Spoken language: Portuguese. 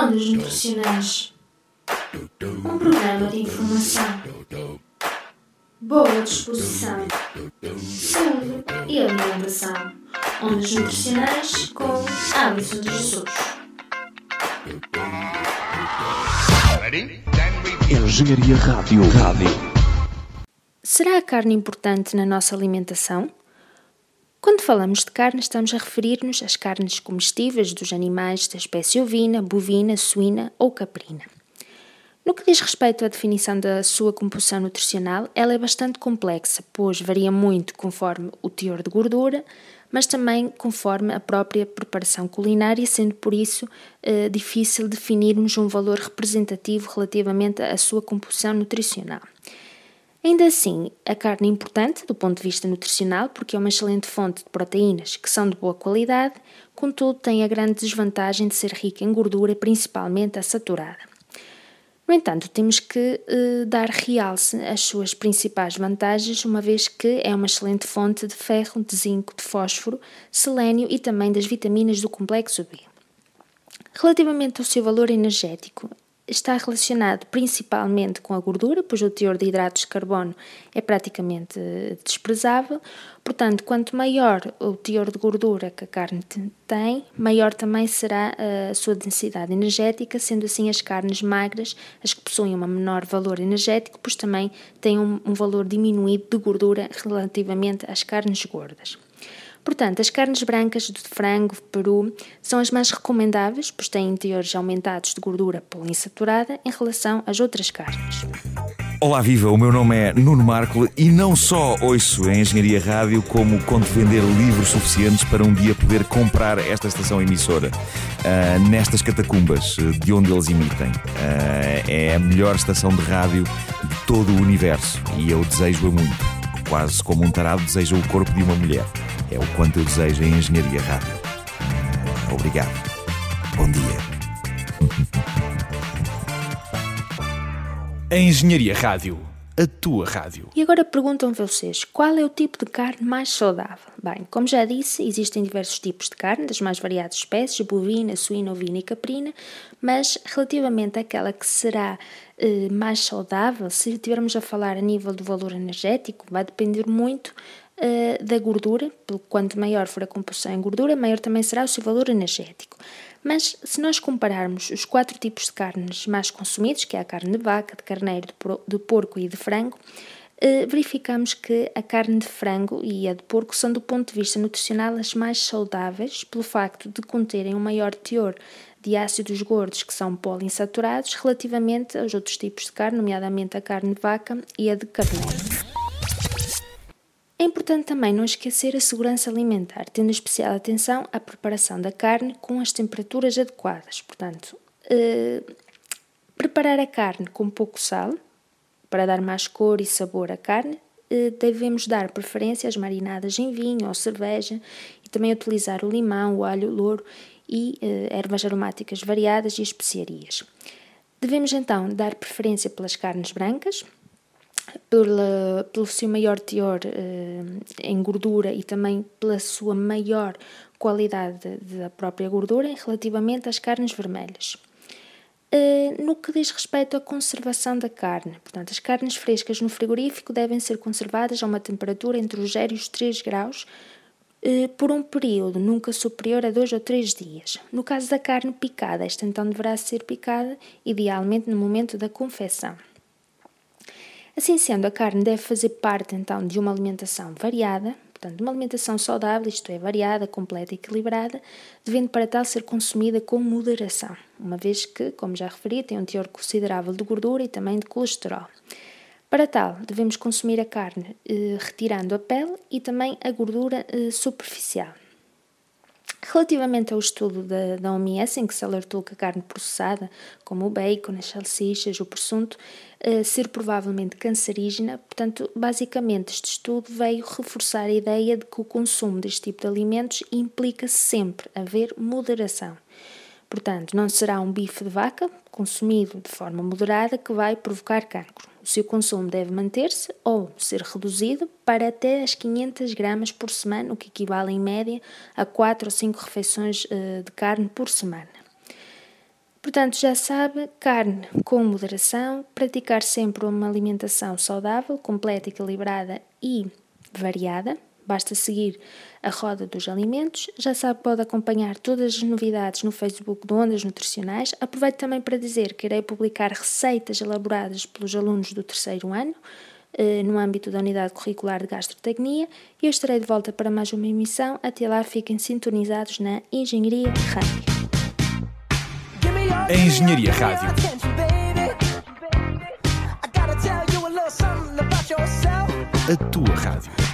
Ondas Nutricionais Um programa de informação, boa disposição, saúde e alimentação. Ondas Nutricionais com Alisson de Jesus. Engenharia Rádio. Rádio. Será a carne importante na nossa alimentação? Quando falamos de carne, estamos a referir-nos às carnes comestíveis dos animais da espécie ovina, bovina, suína ou caprina. No que diz respeito à definição da sua composição nutricional, ela é bastante complexa, pois varia muito conforme o teor de gordura, mas também conforme a própria preparação culinária, sendo por isso eh, difícil definirmos um valor representativo relativamente à sua composição nutricional. Ainda assim, a carne é importante do ponto de vista nutricional porque é uma excelente fonte de proteínas que são de boa qualidade, contudo tem a grande desvantagem de ser rica em gordura, principalmente a saturada. No entanto, temos que eh, dar realce às suas principais vantagens, uma vez que é uma excelente fonte de ferro, de zinco, de fósforo, selênio e também das vitaminas do complexo B. Relativamente ao seu valor energético, está relacionado principalmente com a gordura, pois o teor de hidratos de carbono é praticamente desprezável. Portanto, quanto maior o teor de gordura que a carne tem, maior também será a sua densidade energética, sendo assim as carnes magras, as que possuem um menor valor energético, pois também têm um, um valor diminuído de gordura relativamente às carnes gordas. Portanto, as carnes brancas de frango, peru, são as mais recomendáveis, pois têm teores aumentados de gordura poliinsaturada em relação às outras carnes. Olá, viva! O meu nome é Nuno Marco e não só ouço a Engenharia Rádio, como conto vender livros suficientes para um dia poder comprar esta estação emissora uh, nestas catacumbas de onde eles emitem. Uh, é a melhor estação de rádio de todo o universo e eu desejo-a muito. Quase como um tarado deseja o corpo de uma mulher. É o quanto eu desejo em Engenharia Rádio. Obrigado. Bom dia. A Engenharia Rádio. A tua rádio. E agora perguntam vocês, qual é o tipo de carne mais saudável? Bem, como já disse, existem diversos tipos de carne, das mais variadas espécies, bovina, suína, ovina e caprina, mas relativamente àquela que será eh, mais saudável, se estivermos a falar a nível do valor energético, vai depender muito uh, da gordura, quanto maior for a composição em gordura, maior também será o seu valor energético. Mas se nós compararmos os quatro tipos de carnes mais consumidos, que é a carne de vaca, de carneiro, de porco e de frango, uh, verificamos que a carne de frango e a de porco são, do ponto de vista nutricional, as mais saudáveis, pelo facto de conterem um maior teor de ácidos gordos que são poliinsaturados relativamente aos outros tipos de carne, nomeadamente a carne de vaca e a de carneiro. É importante também não esquecer a segurança alimentar, tendo especial atenção à preparação da carne com as temperaturas adequadas. Portanto, eh, preparar a carne com pouco sal, para dar mais cor e sabor à carne, eh, devemos dar preferência às marinadas em vinho ou cerveja e também utilizar o limão, o alho, o louro e eh, ervas aromáticas variadas e especiarias. Devemos então dar preferência pelas carnes brancas, pela, pelo seu maior teor uh, em gordura e também pela sua maior qualidade da própria gordura relativamente às carnes vermelhas. Uh, no que diz respeito à conservação da carne, portanto, as carnes frescas no frigorífico devem ser conservadas a uma temperatura entre os 0 e os 3 graus uh, por um período nunca superior a 2 ou 3 dias. No caso da carne picada, esta então deverá ser picada idealmente no momento da confecção. Assim sendo, a carne deve fazer parte então de uma alimentação variada, portanto, uma alimentação saudável, isto é, variada, completa e equilibrada, devendo para tal ser consumida com moderação, uma vez que, como já referi, tem um teor considerável de gordura e também de colesterol. Para tal, devemos consumir a carne eh, retirando a pele e também a gordura eh, superficial. Relativamente ao estudo da, da OMS, em que se alertou que a carne processada, como o bacon, as salsichas, o presunto, uh, ser provavelmente cancerígena, portanto, basicamente este estudo veio reforçar a ideia de que o consumo deste tipo de alimentos implica sempre haver moderação. Portanto, não será um bife de vaca consumido de forma moderada que vai provocar cancro. O seu consumo deve manter-se ou ser reduzido para até as 500 gramas por semana, o que equivale em média a 4 ou 5 refeições eh, de carne por semana. Portanto, já sabe, carne com moderação, praticar sempre uma alimentação saudável, completa, equilibrada e variada. Basta seguir a roda dos alimentos. Já sabe, pode acompanhar todas as novidades no Facebook do Ondas Nutricionais. Aproveito também para dizer que irei publicar receitas elaboradas pelos alunos do terceiro ano eh, no âmbito da Unidade Curricular de Gastrotecnia e eu estarei de volta para mais uma emissão. Até lá, fiquem sintonizados na Engenharia Rádio. A Engenharia Rádio. A tua rádio.